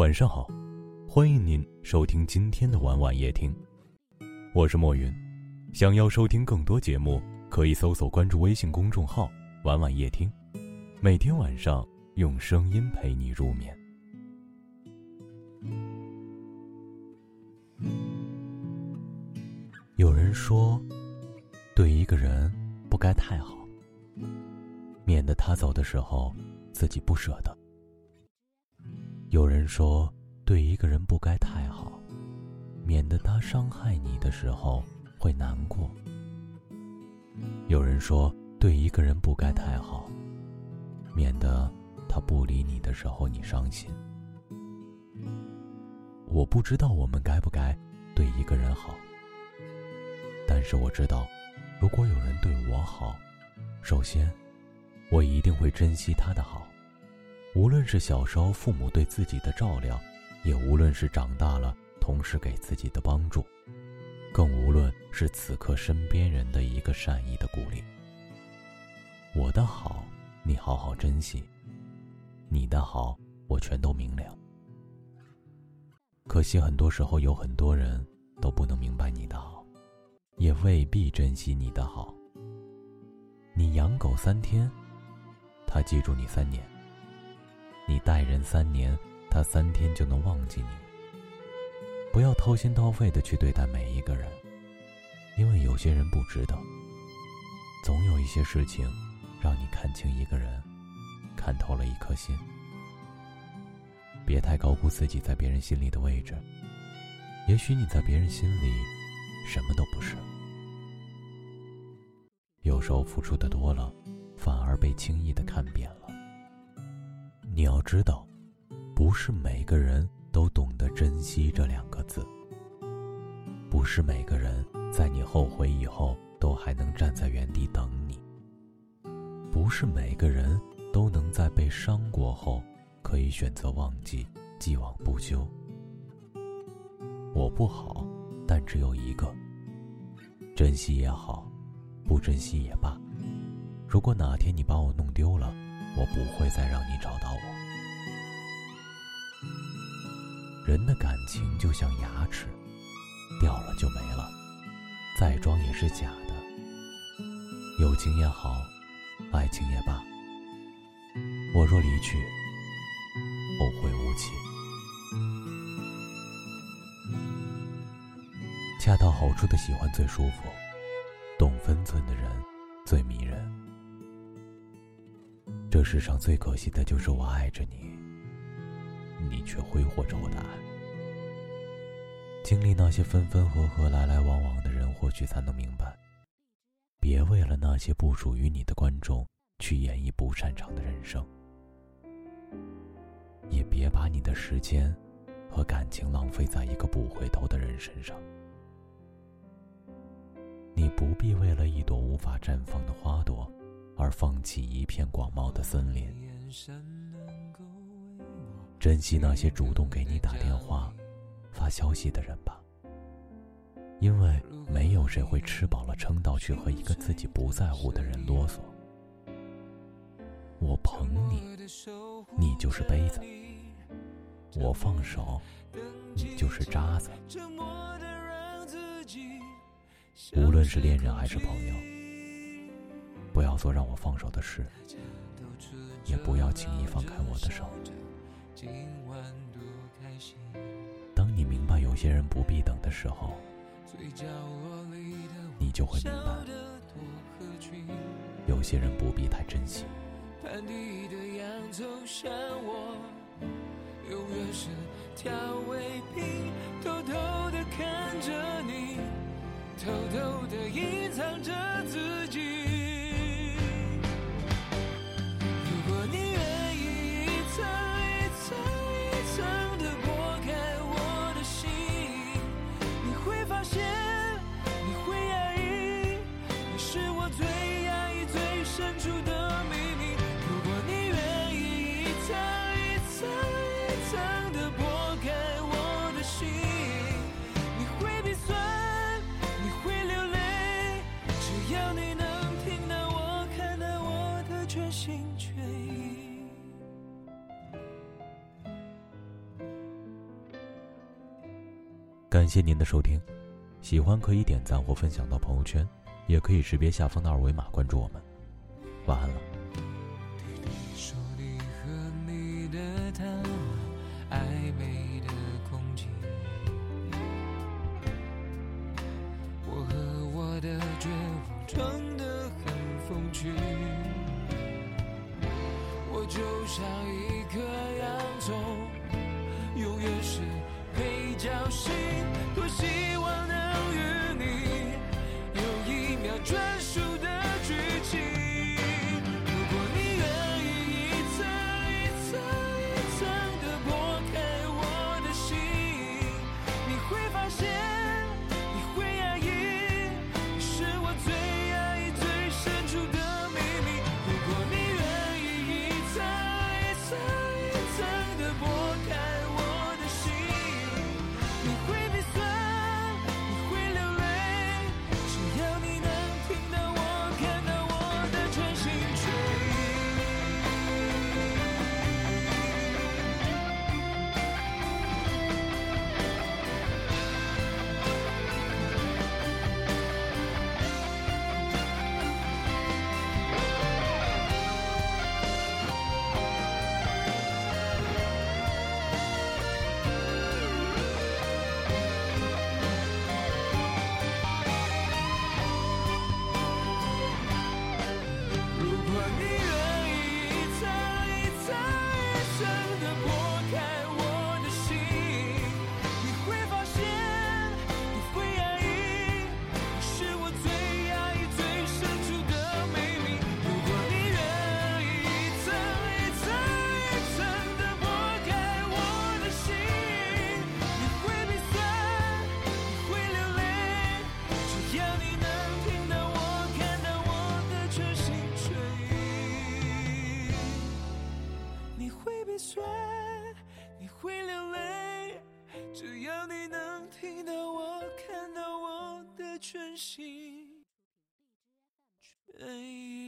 晚上好，欢迎您收听今天的晚晚夜听，我是莫云。想要收听更多节目，可以搜索关注微信公众号“晚晚夜听”，每天晚上用声音陪你入眠。有人说，对一个人不该太好，免得他走的时候自己不舍得。有人说，对一个人不该太好，免得他伤害你的时候会难过。有人说，对一个人不该太好，免得他不理你的时候你伤心。我不知道我们该不该对一个人好，但是我知道，如果有人对我好，首先，我一定会珍惜他的好。无论是小时候父母对自己的照料，也无论是长大了同事给自己的帮助，更无论是此刻身边人的一个善意的鼓励，我的好你好好珍惜，你的好我全都明了。可惜很多时候有很多人都不能明白你的好，也未必珍惜你的好。你养狗三天，他记住你三年。待人三年，他三天就能忘记你。不要掏心掏肺的去对待每一个人，因为有些人不值得。总有一些事情，让你看清一个人，看透了一颗心。别太高估自己在别人心里的位置，也许你在别人心里，什么都不是。有时候付出的多了，反而被轻易的看扁了。你要知道，不是每个人都懂得珍惜这两个字。不是每个人在你后悔以后都还能站在原地等你。不是每个人都能在被伤过后可以选择忘记，既往不咎。我不好，但只有一个。珍惜也好，不珍惜也罢。如果哪天你把我弄丢了。我不会再让你找到我。人的感情就像牙齿，掉了就没了，再装也是假的。友情也好，爱情也罢，我若离去，后会无期。恰到好处的喜欢最舒服，懂分寸的人最迷人。这世上最可惜的就是我爱着你，你却挥霍着我的爱。经历那些分分合合、来来往往的人，或许才能明白：别为了那些不属于你的观众去演绎不擅长的人生，也别把你的时间和感情浪费在一个不回头的人身上。你不必为了一朵无法绽放的花朵。而放弃一片广袤的森林，珍惜那些主动给你打电话、发消息的人吧。因为没有谁会吃饱了撑到去和一个自己不在乎的人啰嗦。我捧你，你就是杯子；我放手，你就是渣子。无论是恋人还是朋友。不要做让我放手的事，也不要轻易放开我的手。当你明白有些人不必等的时候，你就会明白，有些人不必太珍惜。永远是调味品，偷偷的看着你偷偷的隐藏着自己。拦住的秘密，如果你愿意一层一层一层的剥开我的心，你会鼻酸，你会流泪，只要你能听到，我看到我的全心全意。感谢您的收听，喜欢可以点赞或分享到朋友圈，也可以识别下方的二维码关注我们。完了。你说你和你的他暧昧的空气我和我的绝望装的很风趣我就像一颗洋葱永远是配角戏多希望全心全意。